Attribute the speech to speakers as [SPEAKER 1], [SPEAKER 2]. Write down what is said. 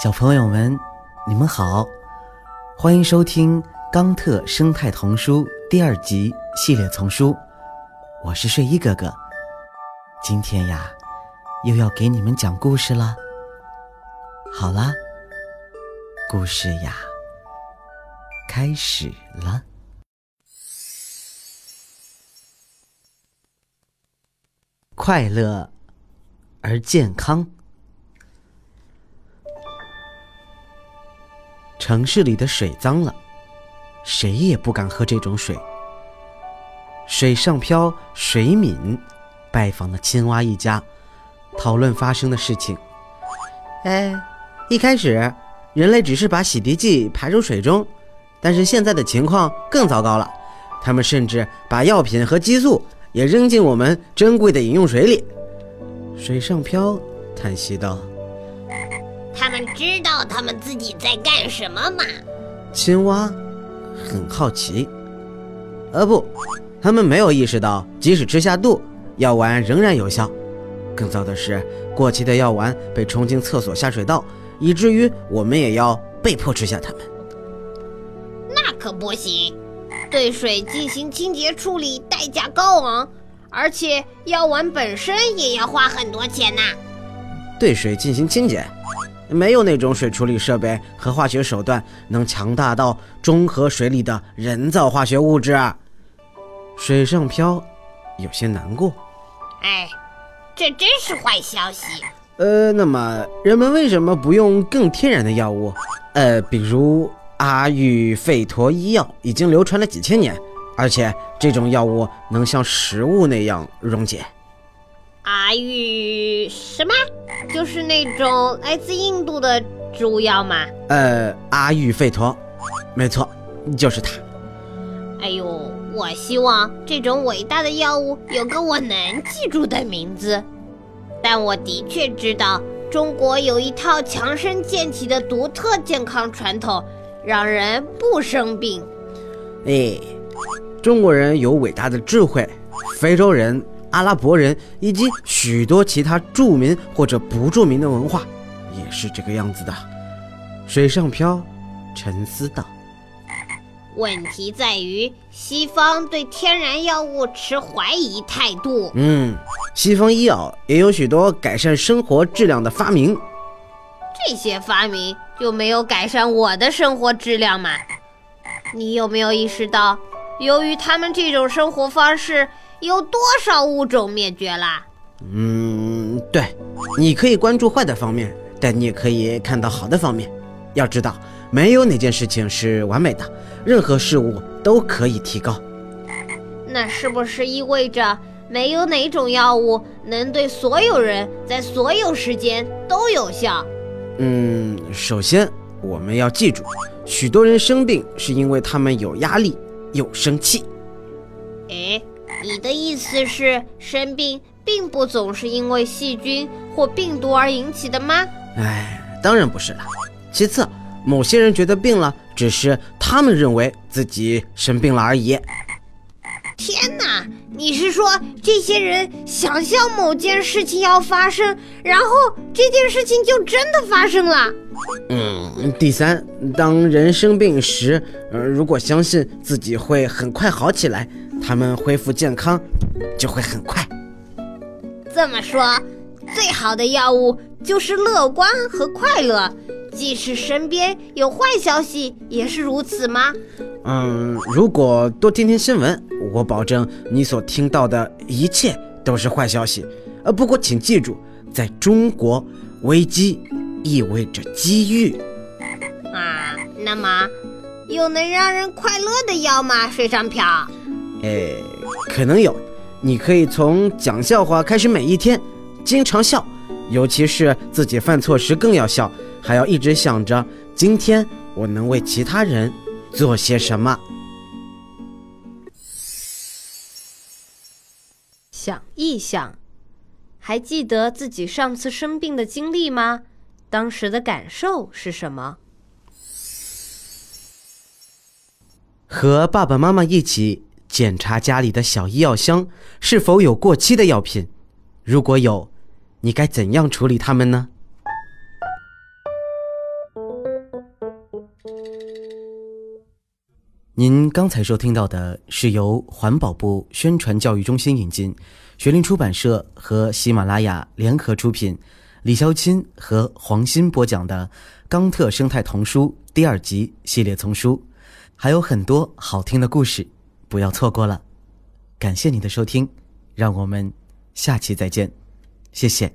[SPEAKER 1] 小朋友们，你们好，欢迎收听《钢特生态童书》第二集系列丛书。我是睡衣哥哥，今天呀，又要给你们讲故事了。好啦，故事呀，开始了。快乐而健康。城市里的水脏了，谁也不敢喝这种水。水上漂水敏拜访了青蛙一家，讨论发生的事情。哎，一开始人类只是把洗涤剂排入水中，但是现在的情况更糟糕了，他们甚至把药品和激素也扔进我们珍贵的饮用水里。水上漂叹息道。
[SPEAKER 2] 他们知道他们自己在干什么吗？
[SPEAKER 1] 青蛙很好奇。呃，不，他们没有意识到，即使吃下肚，药丸仍然有效。更糟的是，过期的药丸被冲进厕所下水道，以至于我们也要被迫吃下它们。
[SPEAKER 2] 那可不行！对水进行清洁处理代价高昂，而且药丸本身也要花很多钱呐。
[SPEAKER 1] 对水进行清洁。没有那种水处理设备和化学手段能强大到中和水里的人造化学物质。水上漂有些难过。
[SPEAKER 2] 哎，这真是坏消息。
[SPEAKER 1] 呃，那么人们为什么不用更天然的药物？呃，比如阿育吠陀医药已经流传了几千年，而且这种药物能像食物那样溶解。
[SPEAKER 2] 阿育什么？就是那种来自印度的植物药吗？
[SPEAKER 1] 呃，阿育吠陀，没错，就是它。
[SPEAKER 2] 哎呦，我希望这种伟大的药物有个我能记住的名字。但我的确知道，中国有一套强身健体的独特健康传统，让人不生病。
[SPEAKER 1] 哎，中国人有伟大的智慧，非洲人。阿拉伯人以及许多其他著名或者不著名的文化，也是这个样子的。水上漂沉思道：“
[SPEAKER 2] 问题在于西方对天然药物持怀疑态度。
[SPEAKER 1] 嗯，西方医药也有许多改善生活质量的发明，
[SPEAKER 2] 这些发明就没有改善我的生活质量吗？你有没有意识到，由于他们这种生活方式？”有多少物种灭绝啦？
[SPEAKER 1] 嗯，对，你可以关注坏的方面，但你也可以看到好的方面。要知道，没有哪件事情是完美的，任何事物都可以提高。
[SPEAKER 2] 那是不是意味着没有哪种药物能对所有人在所有时间都有效？
[SPEAKER 1] 嗯，首先我们要记住，许多人生病是因为他们有压力、有生气。
[SPEAKER 2] 哎。你的意思是，生病并不总是因为细菌或病毒而引起的吗？
[SPEAKER 1] 哎，当然不是了。其次，某些人觉得病了，只是他们认为自己生病了而已。
[SPEAKER 2] 天哪！你是说这些人想象某件事情要发生，然后这件事情就真的发生了？
[SPEAKER 1] 嗯。第三，当人生病时，呃，如果相信自己会很快好起来。他们恢复健康就会很快。
[SPEAKER 2] 这么说，最好的药物就是乐观和快乐，即使身边有坏消息，也是如此吗？
[SPEAKER 1] 嗯，如果多听听新闻，我保证你所听到的一切都是坏消息。呃，不过请记住，在中国，危机意味着机遇。
[SPEAKER 2] 啊，那么有能让人快乐的药吗？水上漂。
[SPEAKER 1] 哎，可能有，你可以从讲笑话开始，每一天，经常笑，尤其是自己犯错时更要笑，还要一直想着今天我能为其他人做些什么。
[SPEAKER 3] 想一想，还记得自己上次生病的经历吗？当时的感受是什么？
[SPEAKER 1] 和爸爸妈妈一起。检查家里的小医药箱是否有过期的药品，如果有，你该怎样处理它们呢？您刚才收听到的是由环保部宣传教育中心引进，学林出版社和喜马拉雅联合出品，李潇钦和黄鑫播讲的《冈特生态童书》第二集系列丛书，还有很多好听的故事。不要错过了。感谢你的收听，让我们下期再见，谢谢。